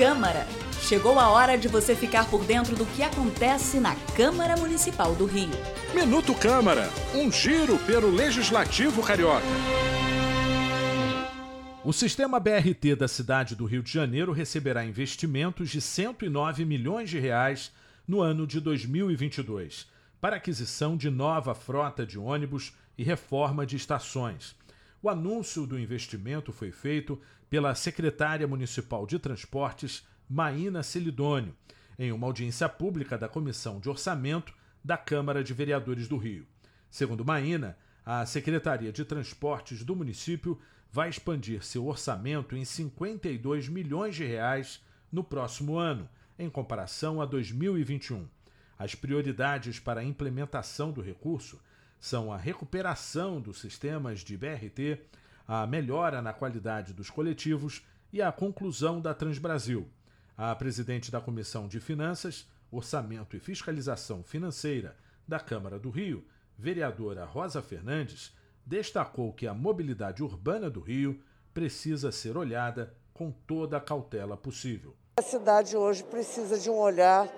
Câmara. Chegou a hora de você ficar por dentro do que acontece na Câmara Municipal do Rio. Minuto Câmara, um giro pelo Legislativo Carioca. O sistema BRT da cidade do Rio de Janeiro receberá investimentos de 109 milhões de reais no ano de 2022 para aquisição de nova frota de ônibus e reforma de estações. O anúncio do investimento foi feito pela secretária municipal de Transportes, Maína Celidônio, em uma audiência pública da Comissão de Orçamento da Câmara de Vereadores do Rio. Segundo Maína, a Secretaria de Transportes do município vai expandir seu orçamento em 52 milhões de reais no próximo ano, em comparação a 2021. As prioridades para a implementação do recurso são a recuperação dos sistemas de BRT, a melhora na qualidade dos coletivos e a conclusão da Transbrasil. A presidente da Comissão de Finanças, Orçamento e Fiscalização Financeira da Câmara do Rio, vereadora Rosa Fernandes, destacou que a mobilidade urbana do Rio precisa ser olhada com toda a cautela possível. A cidade hoje precisa de um olhar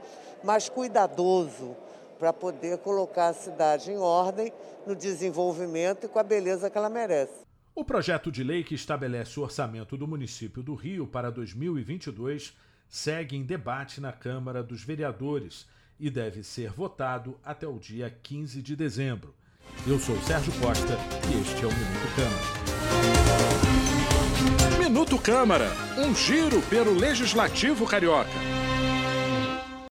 mais cuidadoso para poder colocar a cidade em ordem no desenvolvimento e com a beleza que ela merece. O projeto de lei que estabelece o orçamento do município do Rio para 2022 segue em debate na Câmara dos Vereadores e deve ser votado até o dia 15 de dezembro. Eu sou Sérgio Costa e este é o Minuto Câmara. Minuto Câmara, um giro pelo Legislativo Carioca.